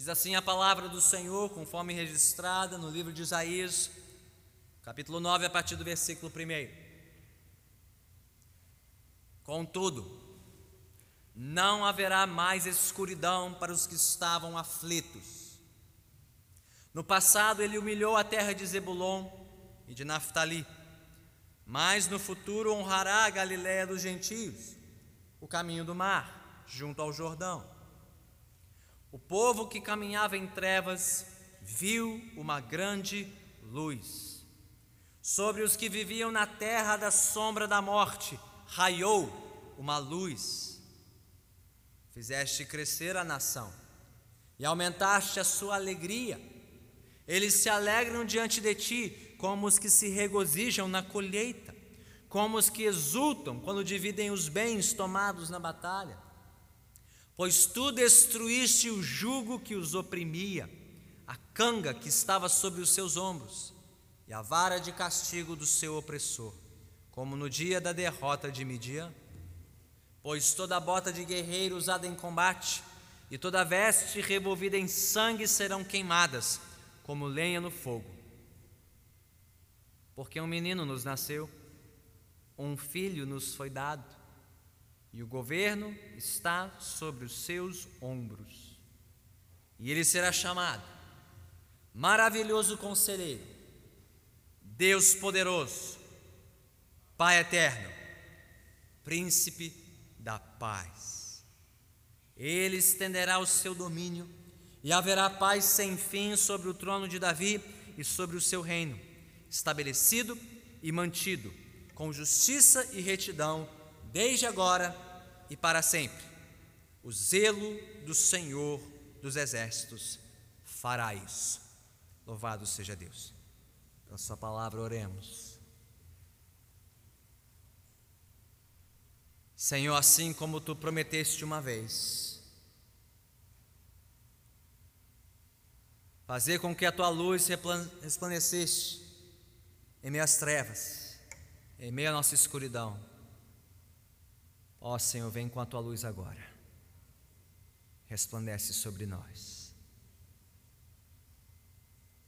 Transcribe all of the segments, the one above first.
Diz assim a palavra do Senhor, conforme registrada no livro de Isaías, capítulo 9, a partir do versículo 1. Contudo, não haverá mais escuridão para os que estavam aflitos. No passado, ele humilhou a terra de Zebulon e de Naphtali, mas no futuro honrará a Galiléia dos gentios, o caminho do mar, junto ao Jordão. O povo que caminhava em trevas viu uma grande luz. Sobre os que viviam na terra da sombra da morte, raiou uma luz. Fizeste crescer a nação e aumentaste a sua alegria. Eles se alegram diante de ti, como os que se regozijam na colheita, como os que exultam quando dividem os bens tomados na batalha pois tu destruíste o jugo que os oprimia, a canga que estava sobre os seus ombros, e a vara de castigo do seu opressor, como no dia da derrota de Midian. Pois toda bota de guerreiro usada em combate e toda veste revolvida em sangue serão queimadas, como lenha no fogo. Porque um menino nos nasceu, um filho nos foi dado e o governo está sobre os seus ombros. E ele será chamado Maravilhoso Conselheiro, Deus Poderoso, Pai Eterno, Príncipe da Paz. Ele estenderá o seu domínio e haverá paz sem fim sobre o trono de Davi e sobre o seu reino, estabelecido e mantido com justiça e retidão desde agora e para sempre. O zelo do Senhor dos exércitos fará isso. Louvado seja Deus. Pela Sua palavra, oremos. Senhor, assim como tu prometeste uma vez, fazer com que a tua luz resplandecesse em meio às trevas, em meio à nossa escuridão Ó Senhor, vem com a tua luz agora, resplandece sobre nós,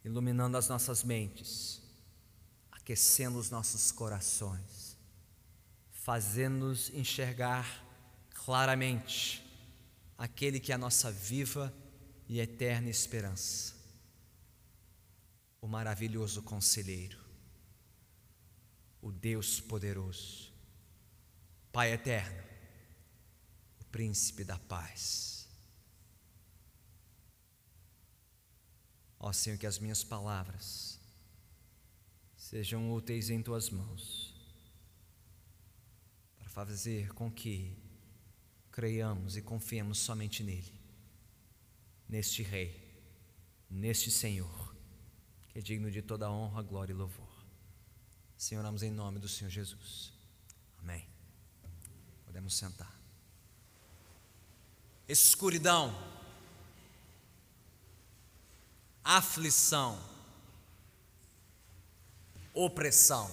iluminando as nossas mentes, aquecendo os nossos corações, fazendo-nos enxergar claramente aquele que é a nossa viva e eterna esperança, o maravilhoso conselheiro, o Deus poderoso Pai eterno, o príncipe da paz. Ó Senhor, que as minhas palavras sejam úteis em tuas mãos, para fazer com que creiamos e confiemos somente nele, neste Rei, neste Senhor, que é digno de toda honra, glória e louvor. Senhor, oramos em nome do Senhor Jesus. Amém. Podemos sentar. Escuridão, aflição, opressão.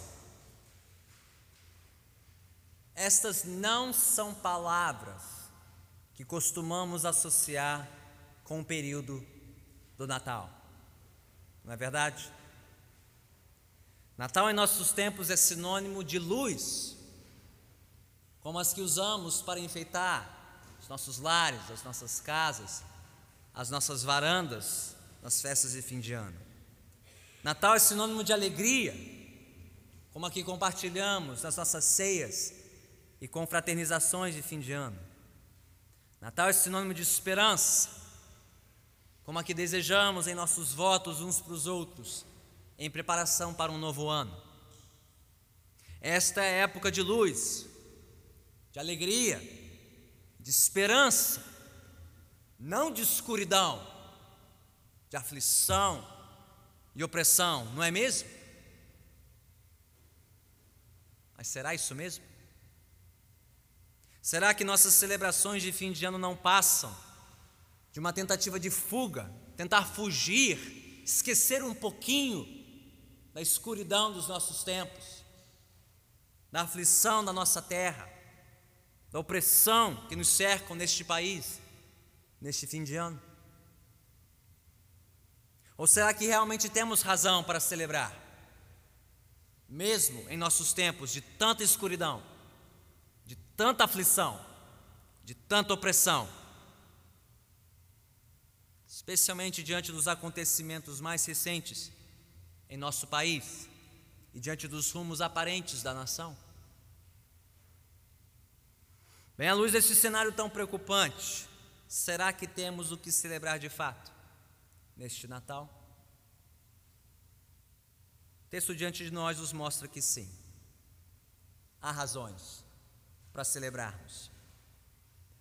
Estas não são palavras que costumamos associar com o período do Natal. Não é verdade? Natal em nossos tempos é sinônimo de luz, como as que usamos para enfeitar os nossos lares, as nossas casas, as nossas varandas nas festas de fim de ano. Natal é sinônimo de alegria, como a que compartilhamos nas nossas ceias e confraternizações de fim de ano. Natal é sinônimo de esperança, como a que desejamos em nossos votos uns para os outros, em preparação para um novo ano. Esta é época de luz, de alegria, de esperança, não de escuridão, de aflição e opressão, não é mesmo? Mas será isso mesmo? Será que nossas celebrações de fim de ano não passam de uma tentativa de fuga, tentar fugir, esquecer um pouquinho da escuridão dos nossos tempos, da aflição da nossa terra? Da opressão que nos cercam neste país, neste fim de ano. Ou será que realmente temos razão para celebrar? Mesmo em nossos tempos de tanta escuridão, de tanta aflição, de tanta opressão, especialmente diante dos acontecimentos mais recentes em nosso país e diante dos rumos aparentes da nação. Bem, à luz desse cenário tão preocupante, será que temos o que celebrar de fato neste Natal? O texto diante de nós nos mostra que sim, há razões para celebrarmos,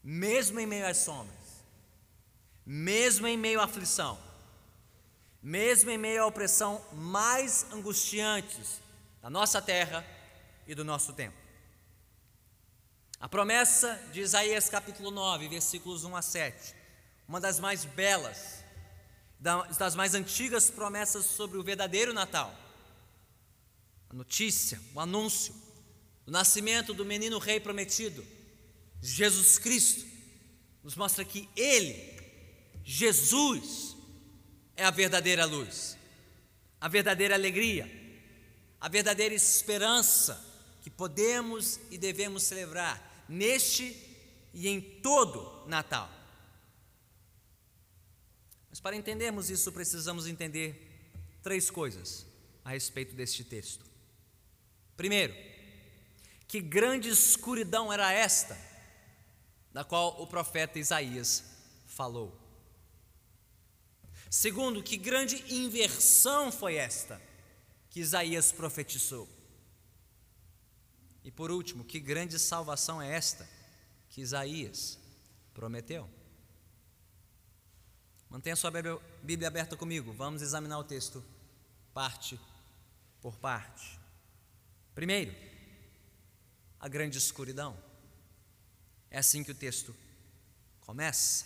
mesmo em meio às sombras, mesmo em meio à aflição, mesmo em meio à opressão mais angustiantes da nossa terra e do nosso tempo. A promessa de Isaías capítulo 9, versículos 1 a 7, uma das mais belas, das mais antigas promessas sobre o verdadeiro Natal. A notícia, o anúncio do nascimento do menino rei prometido, Jesus Cristo, nos mostra que Ele, Jesus, é a verdadeira luz, a verdadeira alegria, a verdadeira esperança que podemos e devemos celebrar neste e em todo Natal. Mas para entendermos isso, precisamos entender três coisas a respeito deste texto. Primeiro, que grande escuridão era esta, da qual o profeta Isaías falou. Segundo, que grande inversão foi esta que Isaías profetizou. E por último, que grande salvação é esta que Isaías prometeu? Mantenha sua Bíblia aberta comigo, vamos examinar o texto parte por parte. Primeiro, a grande escuridão. É assim que o texto começa.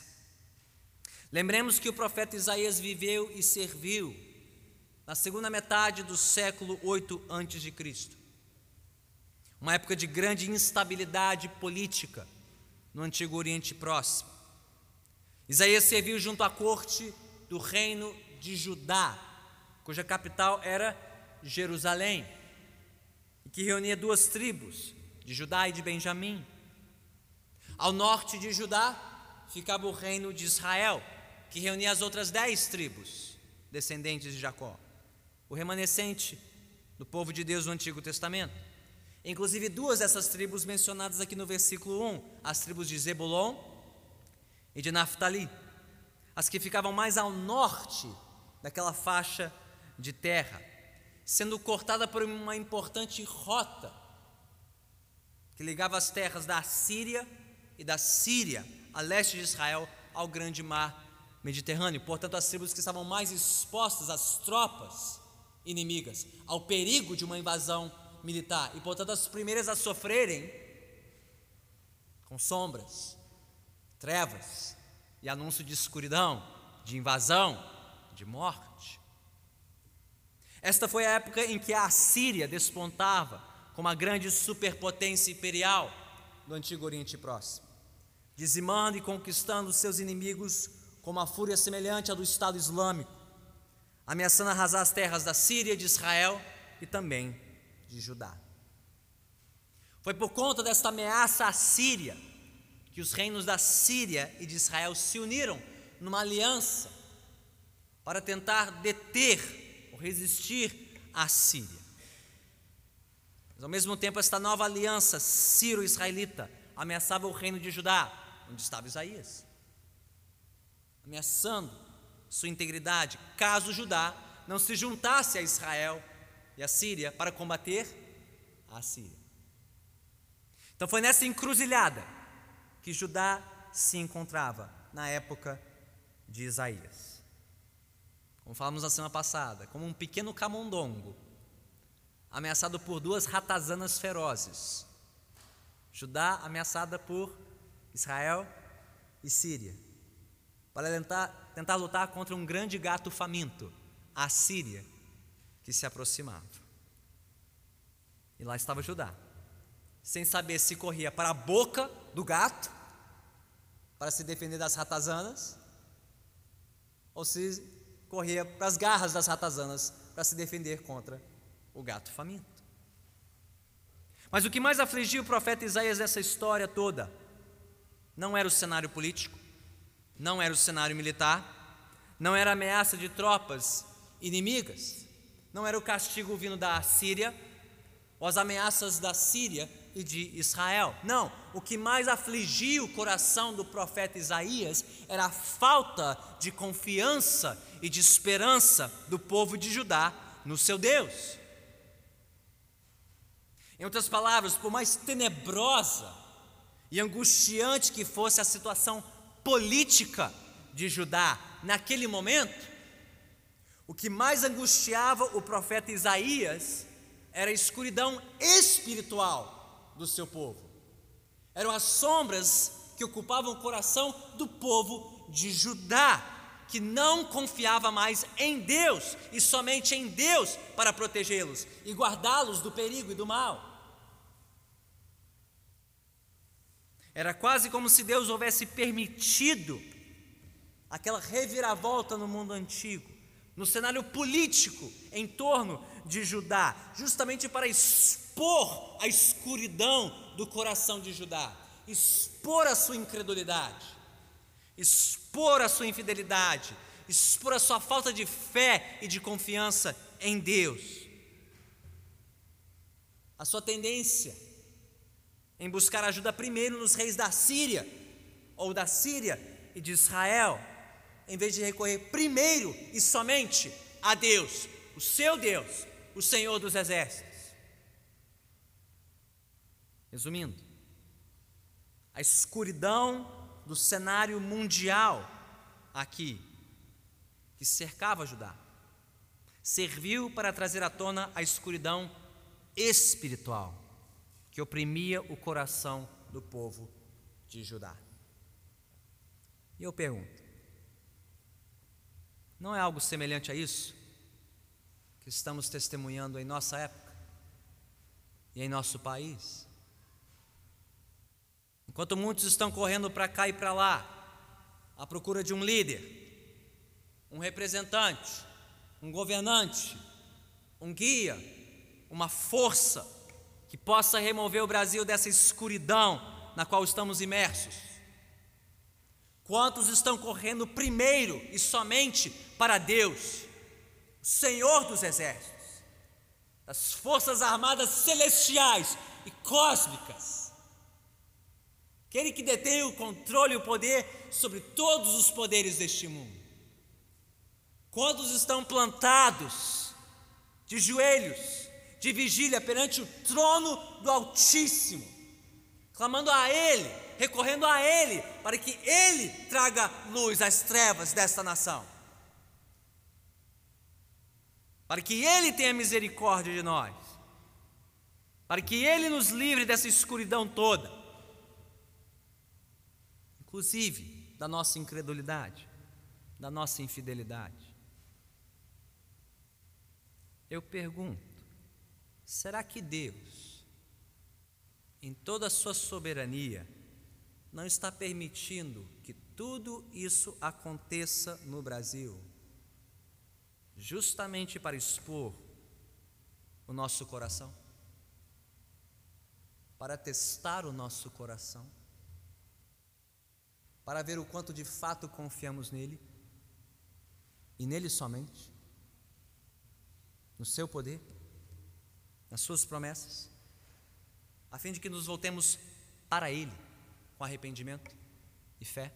Lembremos que o profeta Isaías viveu e serviu na segunda metade do século 8 antes de Cristo uma época de grande instabilidade política no Antigo Oriente Próximo. Isaías serviu junto à corte do reino de Judá, cuja capital era Jerusalém, e que reunia duas tribos, de Judá e de Benjamim. Ao norte de Judá ficava o reino de Israel, que reunia as outras dez tribos, descendentes de Jacó, o remanescente do povo de Deus no Antigo Testamento. Inclusive duas dessas tribos mencionadas aqui no versículo 1, as tribos de Zebulon e de Naphtali, as que ficavam mais ao norte daquela faixa de terra, sendo cortada por uma importante rota que ligava as terras da Síria e da Síria, a leste de Israel, ao grande mar Mediterrâneo. Portanto, as tribos que estavam mais expostas às tropas inimigas, ao perigo de uma invasão militar e, portanto, as primeiras a sofrerem com sombras, trevas e anúncio de escuridão, de invasão, de morte. Esta foi a época em que a Assíria despontava como a grande superpotência imperial do Antigo Oriente Próximo, dizimando e conquistando seus inimigos com uma fúria semelhante à do Estado Islâmico, ameaçando arrasar as terras da Síria, de Israel e também de Judá. Foi por conta desta ameaça à Síria que os reinos da Síria e de Israel se uniram numa aliança para tentar deter ou resistir à Síria. Mas ao mesmo tempo, esta nova aliança sírio-israelita ameaçava o reino de Judá, onde estava Isaías, ameaçando sua integridade, caso Judá não se juntasse a Israel e a Síria para combater a Síria. Então foi nessa encruzilhada que Judá se encontrava na época de Isaías. Como falamos na semana passada, como um pequeno camundongo, ameaçado por duas ratazanas ferozes. Judá ameaçada por Israel e Síria, para tentar, tentar lutar contra um grande gato faminto, a Síria, que se aproximava. E lá estava Judá, sem saber se corria para a boca do gato, para se defender das ratazanas, ou se corria para as garras das ratazanas para se defender contra o gato faminto. Mas o que mais afligiu o profeta Isaías nessa história toda não era o cenário político, não era o cenário militar, não era a ameaça de tropas inimigas, não era o castigo vindo da Síria, ou as ameaças da Síria e de Israel. Não, o que mais afligiu o coração do profeta Isaías era a falta de confiança e de esperança do povo de Judá no seu Deus. Em outras palavras, por mais tenebrosa e angustiante que fosse a situação política de Judá naquele momento, o que mais angustiava o profeta Isaías era a escuridão espiritual do seu povo. Eram as sombras que ocupavam o coração do povo de Judá, que não confiava mais em Deus e somente em Deus para protegê-los e guardá-los do perigo e do mal. Era quase como se Deus houvesse permitido aquela reviravolta no mundo antigo, no cenário político em torno de Judá, justamente para expor a escuridão do coração de Judá, expor a sua incredulidade, expor a sua infidelidade, expor a sua falta de fé e de confiança em Deus. A sua tendência em buscar ajuda primeiro nos reis da Síria, ou da Síria e de Israel, em vez de recorrer primeiro e somente a Deus, o seu Deus, o Senhor dos Exércitos. Resumindo, a escuridão do cenário mundial aqui, que cercava Judá, serviu para trazer à tona a escuridão espiritual que oprimia o coração do povo de Judá. E eu pergunto: não é algo semelhante a isso que estamos testemunhando em nossa época e em nosso país? Enquanto muitos estão correndo para cá e para lá, à procura de um líder, um representante, um governante, um guia, uma força que possa remover o Brasil dessa escuridão na qual estamos imersos. Quantos estão correndo primeiro e somente para Deus, Senhor dos exércitos, das forças armadas celestiais e cósmicas, aquele que detém o controle e o poder sobre todos os poderes deste mundo? Quantos estão plantados de joelhos de vigília perante o trono do Altíssimo, clamando a Ele, recorrendo a Ele, para que Ele traga luz às trevas desta nação, para que Ele tenha misericórdia de nós, para que Ele nos livre dessa escuridão toda, inclusive da nossa incredulidade, da nossa infidelidade. Eu pergunto, Será que Deus, em toda a sua soberania, não está permitindo que tudo isso aconteça no Brasil, justamente para expor o nosso coração? Para testar o nosso coração? Para ver o quanto de fato confiamos nele e nele somente? No seu poder? nas Suas promessas, a fim de que nos voltemos para Ele com arrependimento e fé.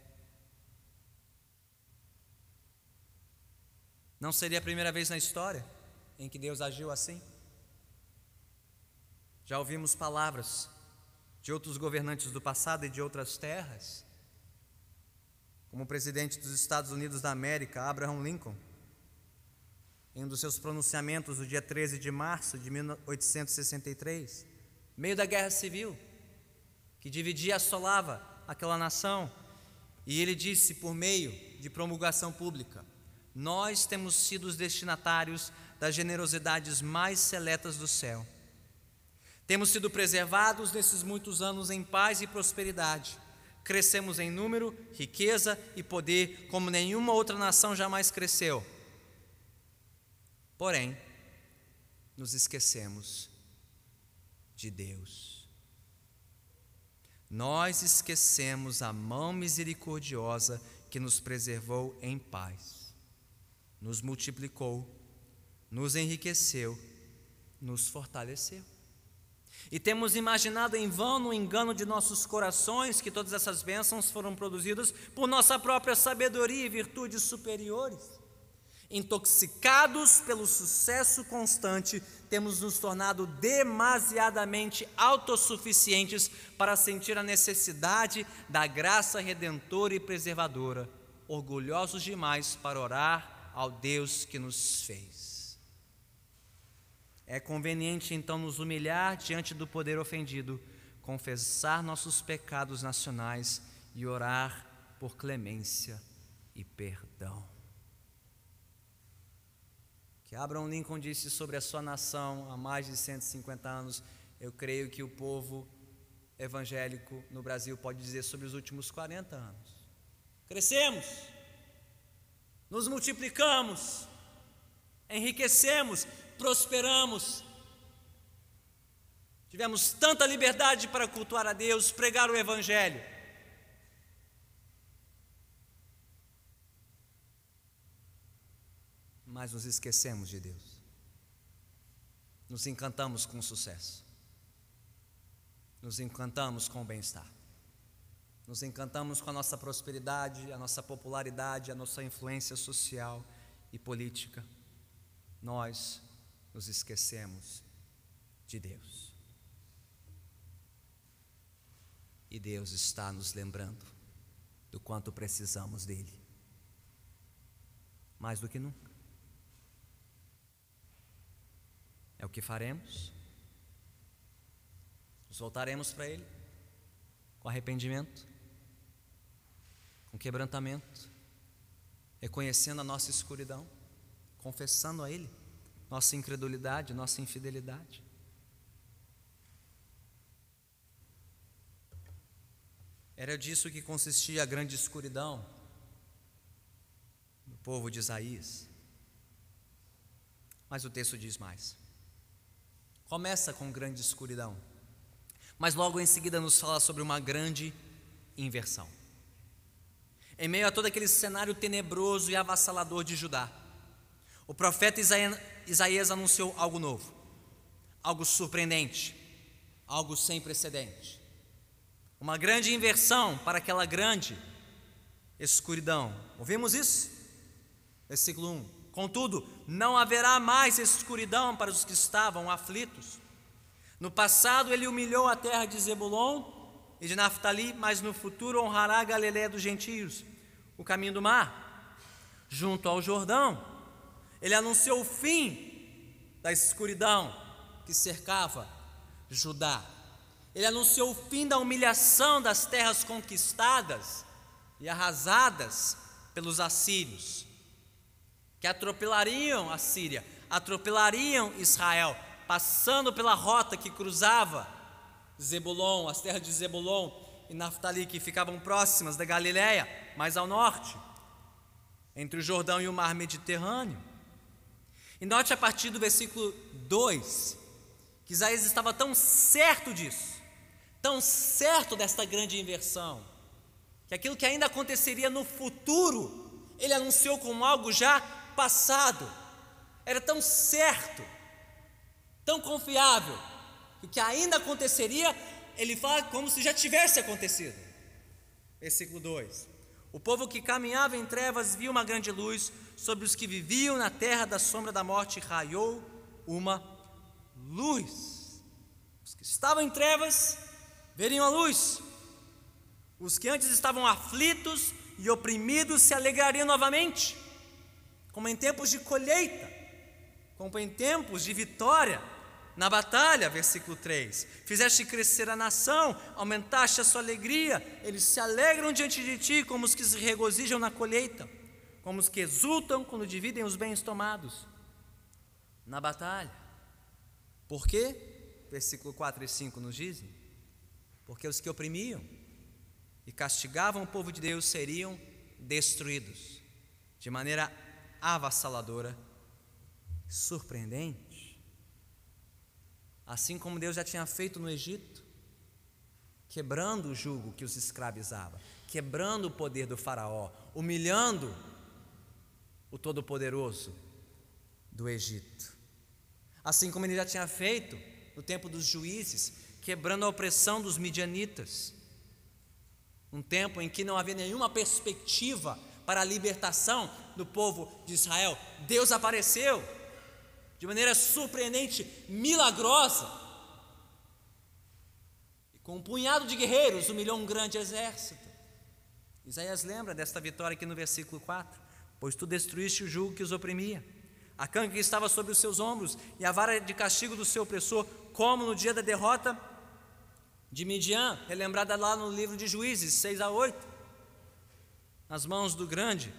Não seria a primeira vez na história em que Deus agiu assim? Já ouvimos palavras de outros governantes do passado e de outras terras, como o presidente dos Estados Unidos da América, Abraham Lincoln, em um dos seus pronunciamentos do dia 13 de março de 1863, meio da guerra civil, que dividia e assolava aquela nação, e ele disse por meio de promulgação pública: Nós temos sido os destinatários das generosidades mais seletas do céu. Temos sido preservados nesses muitos anos em paz e prosperidade. Crescemos em número, riqueza e poder como nenhuma outra nação jamais cresceu Porém, nos esquecemos de Deus. Nós esquecemos a mão misericordiosa que nos preservou em paz, nos multiplicou, nos enriqueceu, nos fortaleceu. E temos imaginado em vão, no engano de nossos corações, que todas essas bênçãos foram produzidas por nossa própria sabedoria e virtudes superiores. Intoxicados pelo sucesso constante, temos nos tornado demasiadamente autossuficientes para sentir a necessidade da graça redentora e preservadora, orgulhosos demais para orar ao Deus que nos fez. É conveniente então nos humilhar diante do poder ofendido, confessar nossos pecados nacionais e orar por clemência e perdão. Abraham Lincoln disse sobre a sua nação há mais de 150 anos, eu creio que o povo evangélico no Brasil pode dizer sobre os últimos 40 anos. Crescemos, nos multiplicamos, enriquecemos, prosperamos. Tivemos tanta liberdade para cultuar a Deus, pregar o Evangelho. Mas nos esquecemos de Deus. Nos encantamos com o sucesso. Nos encantamos com o bem-estar. Nos encantamos com a nossa prosperidade, a nossa popularidade, a nossa influência social e política. Nós nos esquecemos de Deus. E Deus está nos lembrando do quanto precisamos dele, mais do que nunca. É o que faremos. Nos voltaremos para Ele com arrependimento, com quebrantamento, reconhecendo a nossa escuridão, confessando a Ele nossa incredulidade, nossa infidelidade. Era disso que consistia a grande escuridão do povo de Isaías. Mas o texto diz mais. Começa com grande escuridão, mas logo em seguida nos fala sobre uma grande inversão. Em meio a todo aquele cenário tenebroso e avassalador de Judá, o profeta Isaías anunciou algo novo, algo surpreendente, algo sem precedente. Uma grande inversão para aquela grande escuridão. Ouvimos isso? Versículo 1. Contudo, não haverá mais escuridão para os que estavam aflitos. No passado ele humilhou a terra de Zebulon e de Naphtali, mas no futuro honrará a Galiléia dos gentios, o caminho do mar, junto ao Jordão ele anunciou o fim da escuridão que cercava Judá. Ele anunciou o fim da humilhação das terras conquistadas e arrasadas pelos assírios, que atropelariam a Síria, atropelariam Israel, passando pela rota que cruzava Zebulon, as terras de Zebulon e Naftali, que ficavam próximas da Galiléia, mais ao norte, entre o Jordão e o mar Mediterrâneo. E note a partir do versículo 2 que Isaías estava tão certo disso, tão certo desta grande inversão, que aquilo que ainda aconteceria no futuro, ele anunciou como algo já passado. Era tão certo, tão confiável, que o que ainda aconteceria, ele fala como se já tivesse acontecido. Versículo 2: O povo que caminhava em trevas viu uma grande luz, sobre os que viviam na terra da sombra da morte raiou uma luz. Os que estavam em trevas veriam a luz. Os que antes estavam aflitos e oprimidos se alegrariam novamente, como em tempos de colheita, como em tempos de vitória na batalha, versículo 3. Fizeste crescer a nação, aumentaste a sua alegria, eles se alegram diante de ti como os que se regozijam na colheita como os que exultam quando dividem os bens tomados na batalha. Por quê? Versículo 4 e 5 nos dizem: Porque os que oprimiam e castigavam o povo de Deus seriam destruídos de maneira avassaladora surpreendente. Assim como Deus já tinha feito no Egito, quebrando o jugo que os escravizava, quebrando o poder do Faraó, humilhando o Todo-Poderoso do Egito. Assim como ele já tinha feito no tempo dos juízes, quebrando a opressão dos midianitas. Um tempo em que não havia nenhuma perspectiva para a libertação do povo de Israel. Deus apareceu de maneira surpreendente, milagrosa. E com um punhado de guerreiros humilhou um grande exército. Isaías lembra desta vitória aqui no versículo 4: Pois tu destruíste o jugo que os oprimia, a canga que estava sobre os seus ombros e a vara de castigo do seu opressor, como no dia da derrota de Midian, relembrada lá no livro de Juízes 6 a 8, nas mãos do grande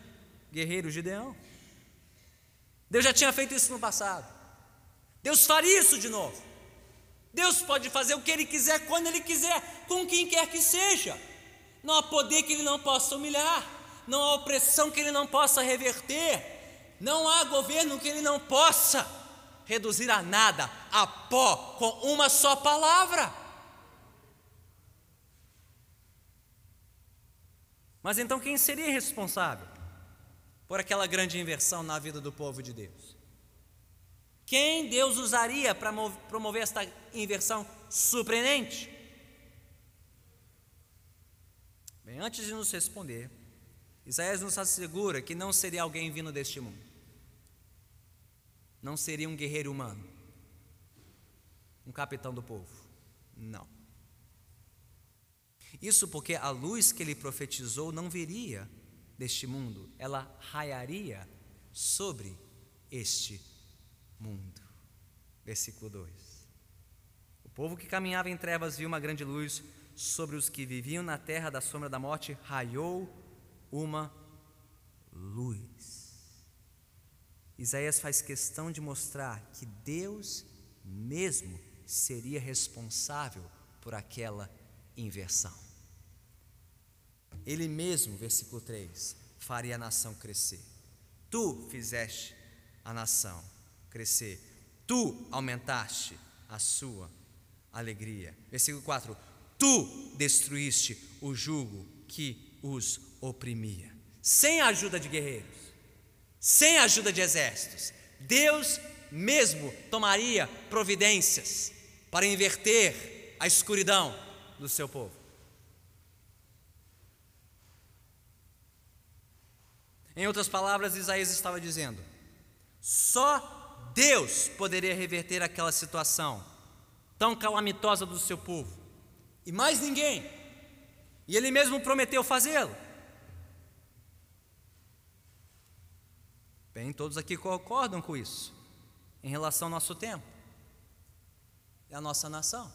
guerreiro Gideão. Deus já tinha feito isso no passado. Deus faria isso de novo. Deus pode fazer o que Ele quiser, quando Ele quiser, com quem quer que seja. Não há poder que Ele não possa humilhar, não há opressão que Ele não possa reverter, não há governo que Ele não possa reduzir a nada, a pó, com uma só palavra. Mas então quem seria responsável por aquela grande inversão na vida do povo de Deus? Quem Deus usaria para promover esta inversão surpreendente? Bem, antes de nos responder, Isaías nos assegura que não seria alguém vindo deste mundo, não seria um guerreiro humano, um capitão do povo, não. Isso porque a luz que ele profetizou não viria deste mundo, ela raiaria sobre este mundo. Versículo 2. O povo que caminhava em trevas viu uma grande luz, sobre os que viviam na terra da sombra da morte raiou uma luz. Isaías faz questão de mostrar que Deus mesmo seria responsável por aquela inversão. Ele mesmo, versículo 3, faria a nação crescer. Tu fizeste a nação crescer. Tu aumentaste a sua alegria. Versículo 4: Tu destruíste o jugo que os oprimia. Sem a ajuda de guerreiros, sem a ajuda de exércitos, Deus mesmo tomaria providências para inverter a escuridão do seu povo. Em outras palavras, Isaías estava dizendo: só Deus poderia reverter aquela situação tão calamitosa do seu povo, e mais ninguém. E ele mesmo prometeu fazê-lo. Bem, todos aqui concordam com isso, em relação ao nosso tempo e à nossa nação.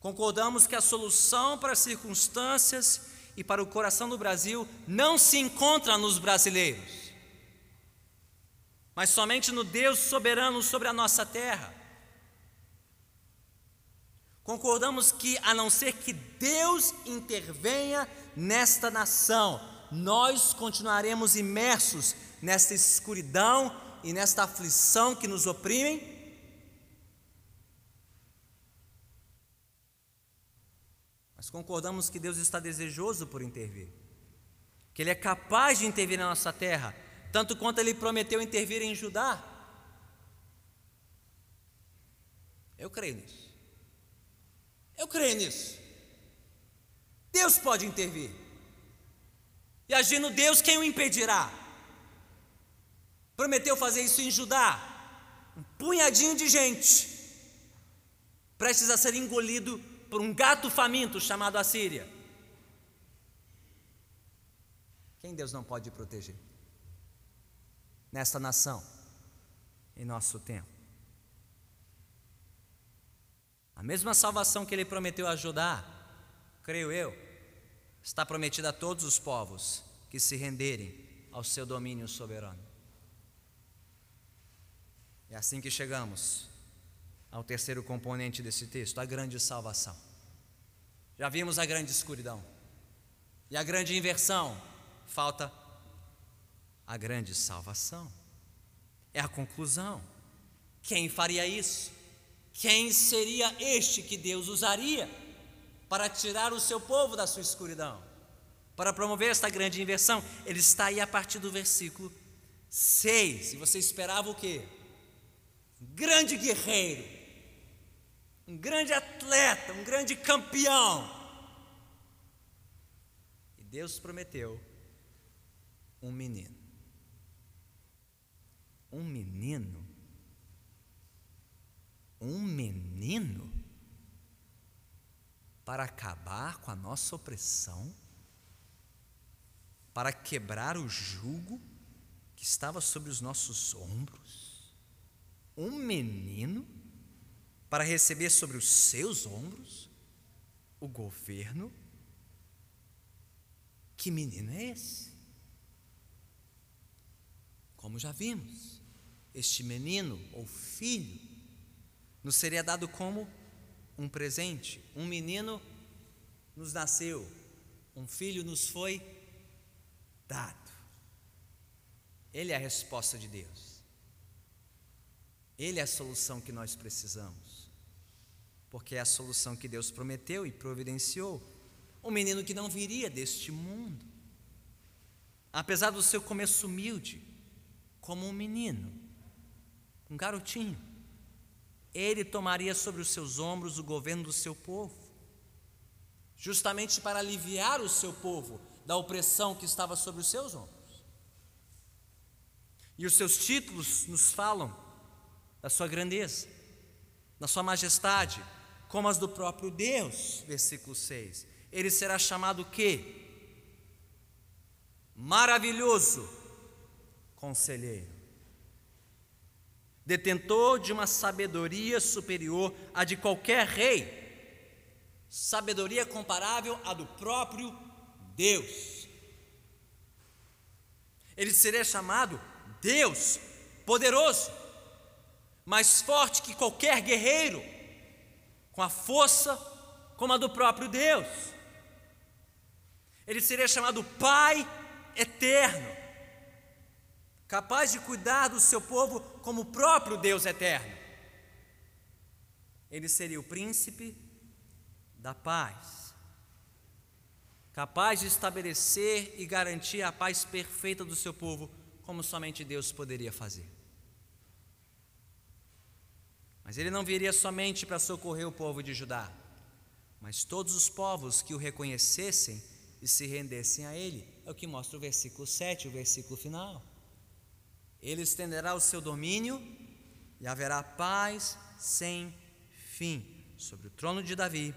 Concordamos que a solução para as circunstâncias e para o coração do Brasil não se encontra nos brasileiros, mas somente no Deus soberano sobre a nossa terra. Concordamos que, a não ser que Deus intervenha nesta nação, nós continuaremos imersos nesta escuridão e nesta aflição que nos oprimem Mas concordamos que Deus está desejoso por intervir, que Ele é capaz de intervir na nossa terra, tanto quanto Ele prometeu intervir em Judá. Eu creio nisso. Eu creio nisso. Deus pode intervir. E agindo Deus, quem o impedirá? Prometeu fazer isso em Judá. Um punhadinho de gente, prestes a ser engolido por um gato faminto chamado Assíria. Quem Deus não pode proteger? Nesta nação, em nosso tempo. A mesma salvação que Ele prometeu ajudar, creio eu, está prometida a todos os povos que se renderem ao seu domínio soberano. É assim que chegamos ao terceiro componente desse texto, a grande salvação. Já vimos a grande escuridão. E a grande inversão, falta a grande salvação. é a conclusão. Quem faria isso? Quem seria este que Deus usaria para tirar o seu povo da sua escuridão? Para promover esta grande inversão? Ele está aí a partir do versículo 6. E você esperava o quê? Grande guerreiro, um grande atleta, um grande campeão. E Deus prometeu um menino um menino? Um menino? Para acabar com a nossa opressão? Para quebrar o jugo que estava sobre os nossos ombros? Um menino? Para receber sobre os seus ombros o governo? Que menino é esse? Como já vimos, este menino ou filho nos seria dado como um presente. Um menino nos nasceu, um filho nos foi dado. Ele é a resposta de Deus. Ele é a solução que nós precisamos. Porque é a solução que Deus prometeu e providenciou. Um menino que não viria deste mundo. Apesar do seu começo humilde, como um menino um garotinho. Ele tomaria sobre os seus ombros o governo do seu povo, justamente para aliviar o seu povo da opressão que estava sobre os seus ombros. E os seus títulos nos falam da sua grandeza, da sua majestade, como as do próprio Deus, versículo 6. Ele será chamado o quê? Maravilhoso conselheiro detentor de uma sabedoria superior à de qualquer rei, sabedoria comparável à do próprio Deus. Ele seria chamado Deus poderoso, mais forte que qualquer guerreiro, com a força como a do próprio Deus. Ele seria chamado Pai eterno capaz de cuidar do seu povo como o próprio Deus eterno. Ele seria o príncipe da paz, capaz de estabelecer e garantir a paz perfeita do seu povo, como somente Deus poderia fazer. Mas ele não viria somente para socorrer o povo de Judá, mas todos os povos que o reconhecessem e se rendessem a ele. É o que mostra o versículo 7, o versículo final. Ele estenderá o seu domínio e haverá paz sem fim sobre o trono de Davi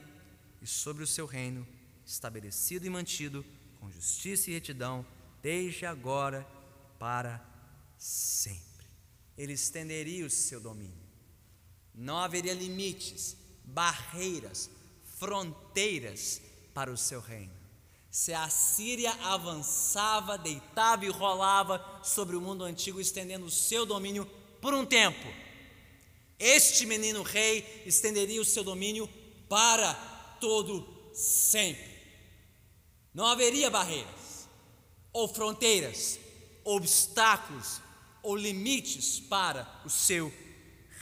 e sobre o seu reino, estabelecido e mantido com justiça e retidão, desde agora para sempre. Ele estenderia o seu domínio. Não haveria limites, barreiras, fronteiras para o seu reino se a Síria avançava, deitava e rolava sobre o mundo antigo, estendendo o seu domínio por um tempo. Este menino rei estenderia o seu domínio para todo sempre. Não haveria barreiras, ou fronteiras, obstáculos ou limites para o seu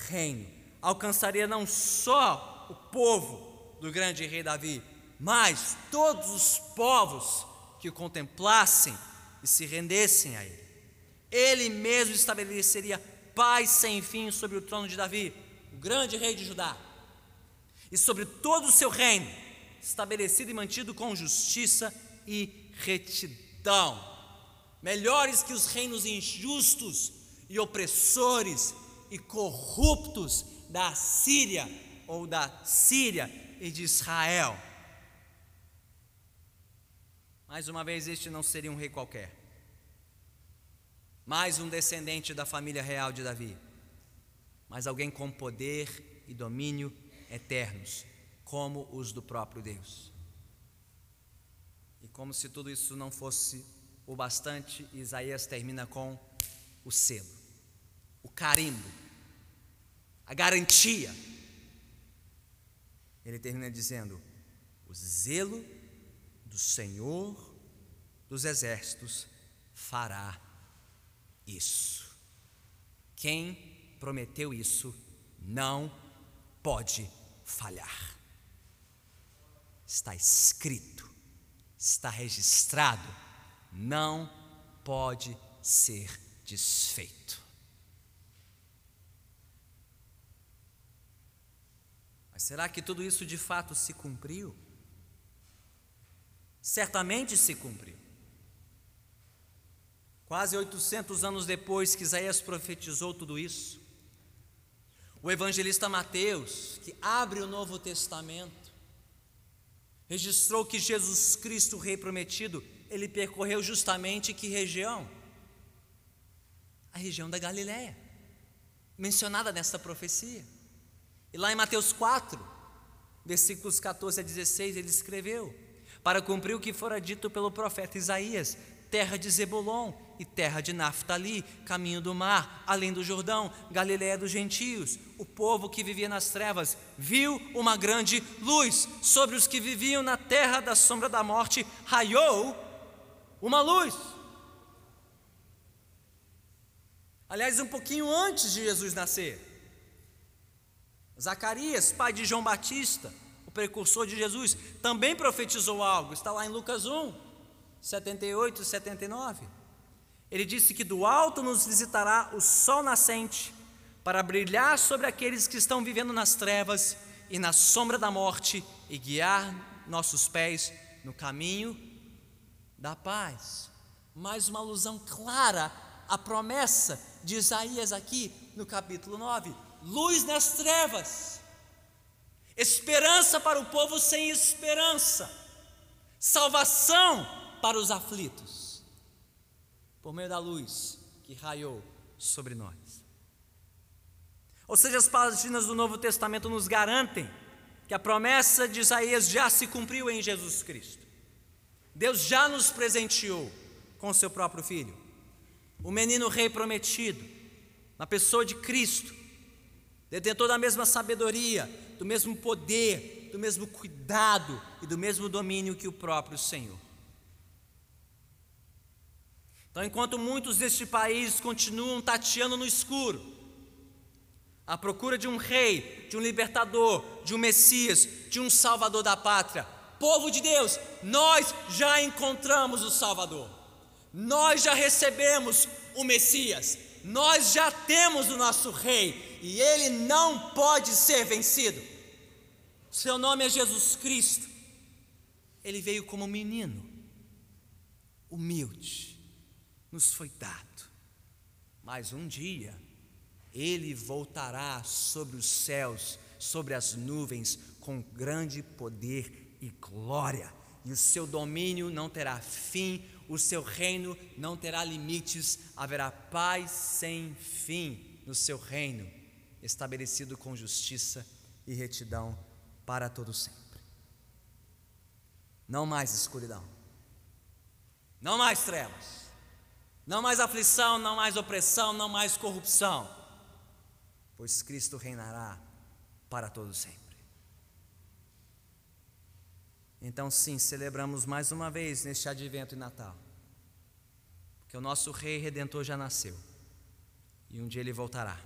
reino. Alcançaria não só o povo do grande rei Davi, mas todos os povos que o contemplassem e se rendessem a ele. Ele mesmo estabeleceria paz sem fim sobre o trono de Davi, o grande rei de Judá, e sobre todo o seu reino, estabelecido e mantido com justiça e retidão, melhores que os reinos injustos e opressores e corruptos da Síria ou da Síria e de Israel. Mais uma vez, este não seria um rei qualquer, mais um descendente da família real de Davi, mas alguém com poder e domínio eternos, como os do próprio Deus. E como se tudo isso não fosse o bastante, Isaías termina com o selo, o carimbo, a garantia. Ele termina dizendo: o zelo do Senhor dos Exércitos fará isso. Quem prometeu isso não pode falhar. Está escrito, está registrado, não pode ser desfeito. Mas será que tudo isso de fato se cumpriu? Certamente se cumpriu. Quase 800 anos depois que Isaías profetizou tudo isso, o evangelista Mateus, que abre o Novo Testamento, registrou que Jesus Cristo, o Rei prometido, ele percorreu justamente que região? A região da Galiléia, mencionada nesta profecia. E lá em Mateus 4, versículos 14 a 16, ele escreveu: Para cumprir o que fora dito pelo profeta Isaías, terra de Zebulon e terra de Naftali, caminho do mar, além do Jordão, Galiléia dos gentios. O povo que vivia nas trevas viu uma grande luz. Sobre os que viviam na terra da sombra da morte, raiou uma luz. Aliás, um pouquinho antes de Jesus nascer, Zacarias, pai de João Batista, o precursor de Jesus, também profetizou algo. Está lá em Lucas 1. 78 e 79. Ele disse que do alto nos visitará o sol nascente, para brilhar sobre aqueles que estão vivendo nas trevas e na sombra da morte e guiar nossos pés no caminho da paz. Mais uma alusão clara à promessa de Isaías aqui no capítulo 9: luz nas trevas, esperança para o povo sem esperança, salvação para os aflitos, por meio da luz que raiou sobre nós. Ou seja, as páginas do Novo Testamento nos garantem que a promessa de Isaías já se cumpriu em Jesus Cristo. Deus já nos presenteou com seu próprio filho, o menino rei prometido, na pessoa de Cristo, detentor da mesma sabedoria, do mesmo poder, do mesmo cuidado e do mesmo domínio que o próprio Senhor. Então, enquanto muitos deste país continuam tateando no escuro, à procura de um rei, de um libertador, de um Messias, de um salvador da pátria, povo de Deus, nós já encontramos o Salvador, nós já recebemos o Messias, nós já temos o nosso rei e ele não pode ser vencido. Seu nome é Jesus Cristo. Ele veio como menino, humilde, nos foi dado, mas um dia ele voltará sobre os céus, sobre as nuvens, com grande poder e glória, e o seu domínio não terá fim, o seu reino não terá limites, haverá paz sem fim no seu reino, estabelecido com justiça e retidão para todo sempre. Não mais escuridão, não mais trevas. Não mais aflição, não mais opressão, não mais corrupção, pois Cristo reinará para todo sempre. Então, sim, celebramos mais uma vez neste advento e Natal, porque o nosso Rei Redentor já nasceu. E um dia ele voltará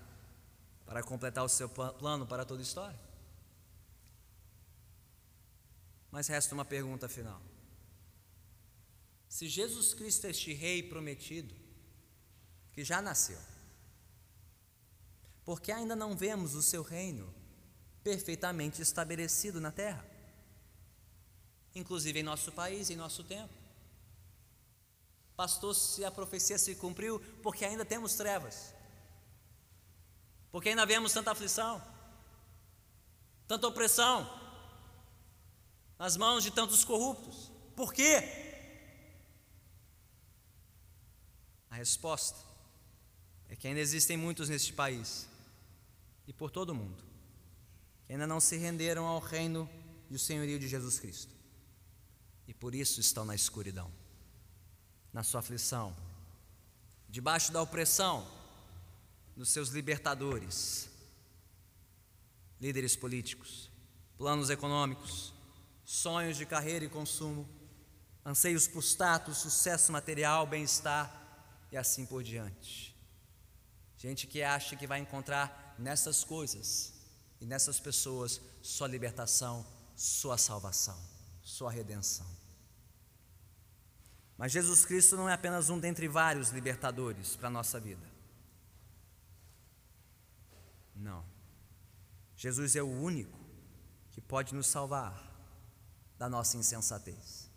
para completar o seu plano para toda a história. Mas resta uma pergunta final. Se Jesus Cristo é este Rei prometido, que já nasceu, porque ainda não vemos o seu reino perfeitamente estabelecido na terra, inclusive em nosso país, em nosso tempo. Pastor, se a profecia se cumpriu, porque ainda temos trevas, porque ainda vemos tanta aflição, tanta opressão nas mãos de tantos corruptos. Por quê? A resposta é que ainda existem muitos neste país e por todo o mundo que ainda não se renderam ao reino e o senhorio de Jesus Cristo e por isso estão na escuridão, na sua aflição, debaixo da opressão dos seus libertadores, líderes políticos, planos econômicos, sonhos de carreira e consumo, anseios por status, sucesso material, bem-estar e assim por diante. Gente que acha que vai encontrar nessas coisas e nessas pessoas sua libertação, sua salvação, sua redenção. Mas Jesus Cristo não é apenas um dentre vários libertadores para a nossa vida. Não. Jesus é o único que pode nos salvar da nossa insensatez,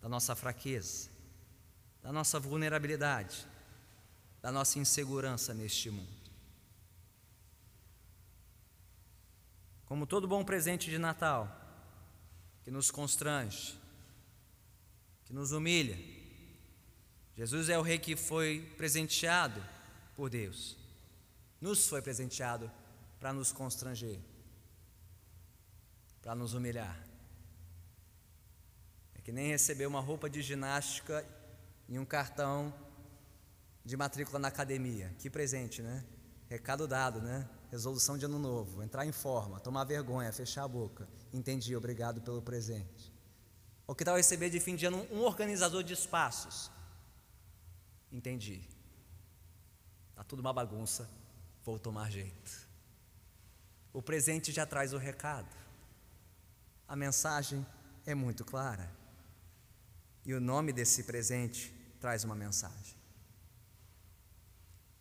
da nossa fraqueza, da nossa vulnerabilidade, da nossa insegurança neste mundo. Como todo bom presente de Natal, que nos constrange, que nos humilha, Jesus é o Rei que foi presenteado por Deus, nos foi presenteado para nos constranger, para nos humilhar. É que nem receber uma roupa de ginástica e um cartão de matrícula na academia. Que presente, né? Recado dado, né? Resolução de ano novo, entrar em forma, tomar vergonha, fechar a boca. Entendi, obrigado pelo presente. Ou que tal receber de fim de ano um organizador de espaços? Entendi. Tá tudo uma bagunça, vou tomar jeito. O presente já traz o recado. A mensagem é muito clara. E o nome desse presente traz uma mensagem.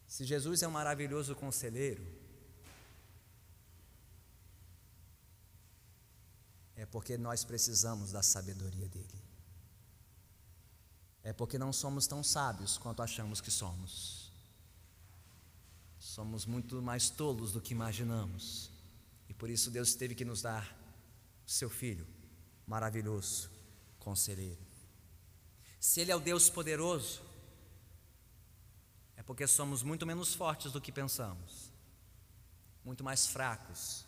Se Jesus é um maravilhoso conselheiro, é porque nós precisamos da sabedoria dele. É porque não somos tão sábios quanto achamos que somos. Somos muito mais tolos do que imaginamos. E por isso Deus teve que nos dar seu filho, maravilhoso conselheiro. Se ele é o Deus poderoso, é porque somos muito menos fortes do que pensamos, muito mais fracos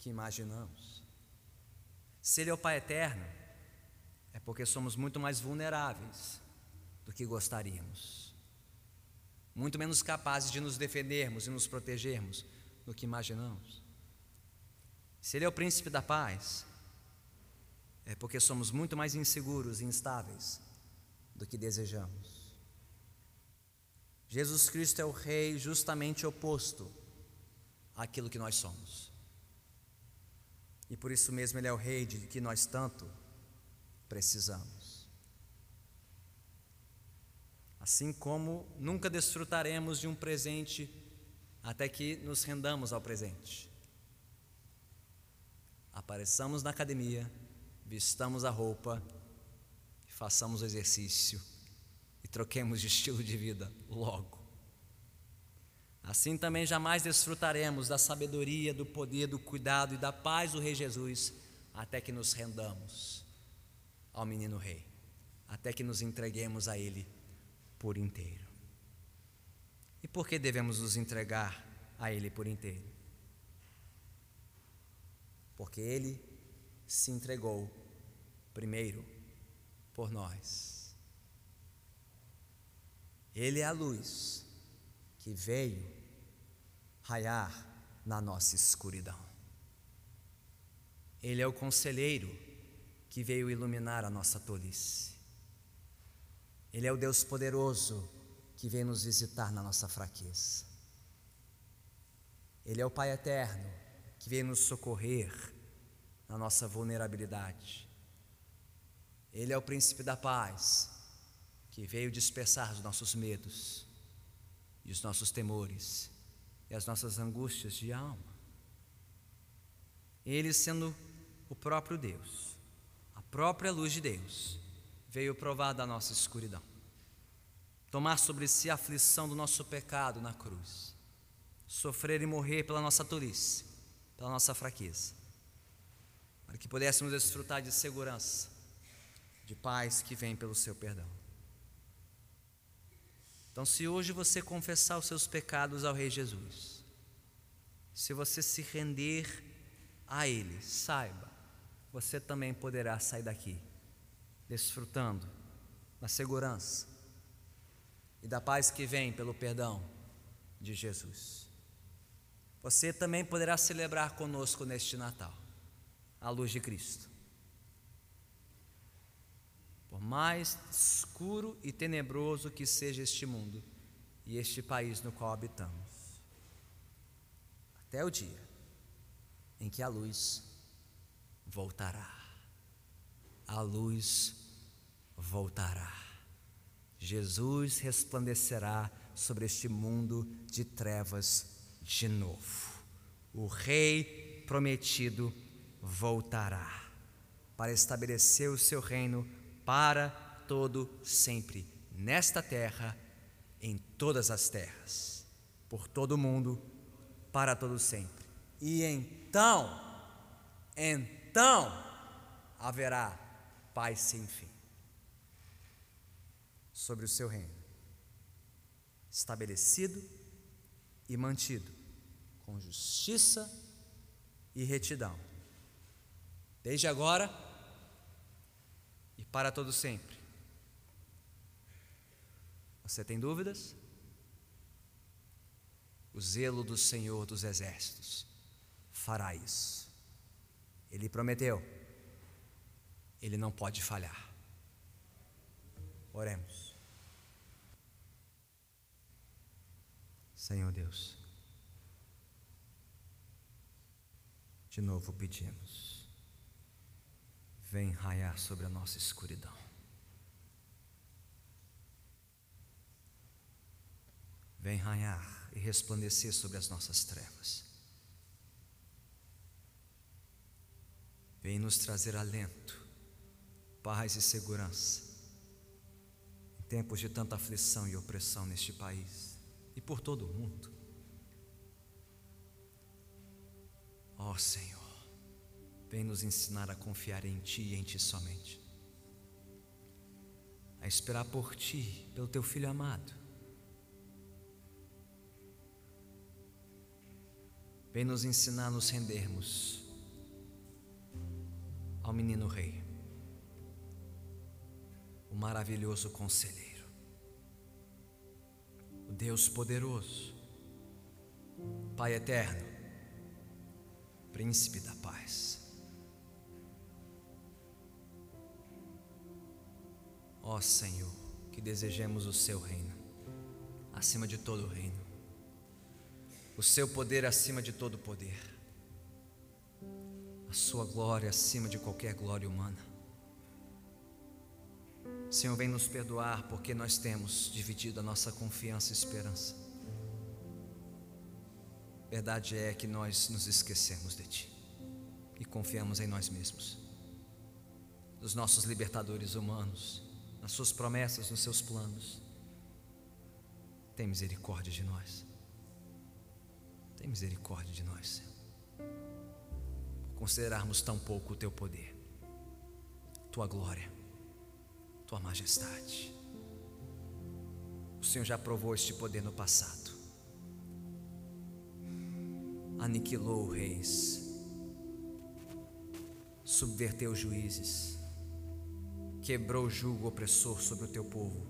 que imaginamos. Se Ele é o Pai eterno, é porque somos muito mais vulneráveis do que gostaríamos, muito menos capazes de nos defendermos e nos protegermos do que imaginamos. Se Ele é o príncipe da paz, é porque somos muito mais inseguros e instáveis do que desejamos. Jesus Cristo é o Rei justamente oposto àquilo que nós somos. E por isso mesmo Ele é o Rei de que nós tanto precisamos. Assim como nunca desfrutaremos de um presente até que nos rendamos ao presente. Apareçamos na academia, vistamos a roupa, façamos o exercício e troquemos de estilo de vida logo. Assim também jamais desfrutaremos da sabedoria, do poder, do cuidado e da paz do Rei Jesus, até que nos rendamos ao menino Rei, até que nos entreguemos a Ele por inteiro. E por que devemos nos entregar a Ele por inteiro? Porque Ele se entregou primeiro por nós. Ele é a luz que veio raiar na nossa escuridão. Ele é o conselheiro que veio iluminar a nossa tolice. Ele é o Deus poderoso que veio nos visitar na nossa fraqueza. Ele é o Pai eterno que veio nos socorrer na nossa vulnerabilidade. Ele é o príncipe da paz, que veio dispersar os nossos medos e os nossos temores e as nossas angústias de alma. Ele, sendo o próprio Deus, a própria luz de Deus, veio provar da nossa escuridão, tomar sobre si a aflição do nosso pecado na cruz, sofrer e morrer pela nossa tolice, pela nossa fraqueza para que pudéssemos desfrutar de segurança, de paz que vem pelo seu perdão. Então, se hoje você confessar os seus pecados ao Rei Jesus, se você se render a Ele, saiba, você também poderá sair daqui, desfrutando da segurança e da paz que vem pelo perdão de Jesus. Você também poderá celebrar conosco neste Natal a luz de Cristo. Por mais escuro e tenebroso que seja este mundo, e este país no qual habitamos, até o dia em que a luz voltará. A luz voltará. Jesus resplandecerá sobre este mundo de trevas de novo. O Rei prometido voltará para estabelecer o seu reino para todo sempre, nesta terra, em todas as terras, por todo o mundo, para todo sempre. E então, então haverá paz sem fim sobre o seu reino, estabelecido e mantido com justiça e retidão, desde agora e para todo sempre. Você tem dúvidas? O zelo do Senhor dos Exércitos fará isso. Ele prometeu, ele não pode falhar. Oremos. Senhor Deus, de novo pedimos, vem raiar sobre a nossa escuridão. Vem raiar e resplandecer sobre as nossas trevas. Vem nos trazer alento, paz e segurança em tempos de tanta aflição e opressão neste país e por todo o mundo. Ó oh, Senhor, vem nos ensinar a confiar em Ti e em Ti somente, a esperar por Ti, pelo Teu Filho amado. Vem nos ensinar a nos rendermos ao menino rei, o maravilhoso conselheiro, Deus poderoso, Pai eterno, príncipe da paz. Ó Senhor, que desejemos o seu reino, acima de todo reino, o seu poder acima de todo poder a Sua glória acima de qualquer glória humana. Senhor, vem nos perdoar porque nós temos dividido a nossa confiança e esperança. Verdade é que nós nos esquecemos de Ti e confiamos em nós mesmos, nos nossos libertadores humanos, nas Suas promessas, nos Seus planos. Tem misericórdia de nós. Tem misericórdia de nós, Senhor considerarmos tão pouco o teu poder, tua glória, tua majestade. O Senhor já provou este poder no passado, aniquilou reis, subverteu juízes, quebrou o jugo opressor sobre o teu povo.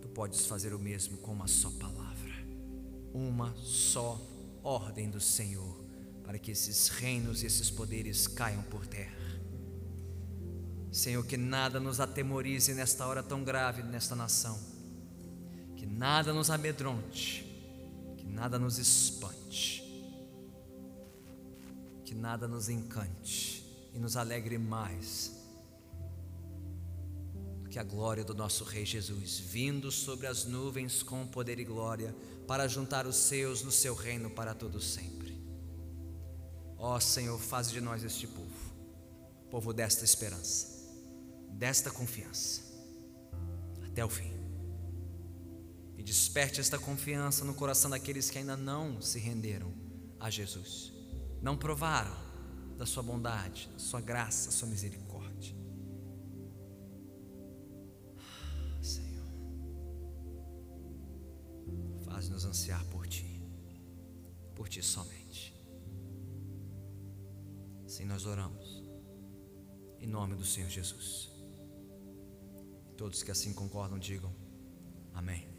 Tu podes fazer o mesmo com uma só palavra, uma só ordem do Senhor para que esses reinos e esses poderes caiam por terra. Senhor, que nada nos atemorize nesta hora tão grave nesta nação, que nada nos amedronte, que nada nos espante, que nada nos encante e nos alegre mais do que a glória do nosso Rei Jesus, vindo sobre as nuvens com poder e glória, para juntar os seus no seu reino para todos sempre. Ó Senhor, faz de nós este povo, povo desta esperança, desta confiança, até o fim. E desperte esta confiança no coração daqueles que ainda não se renderam a Jesus, não provaram da Sua bondade, da Sua graça, da Sua misericórdia. Senhor, faz-nos ansiar por Ti, por Ti somente. Assim nós oramos. Em nome do Senhor Jesus. Todos que assim concordam, digam amém.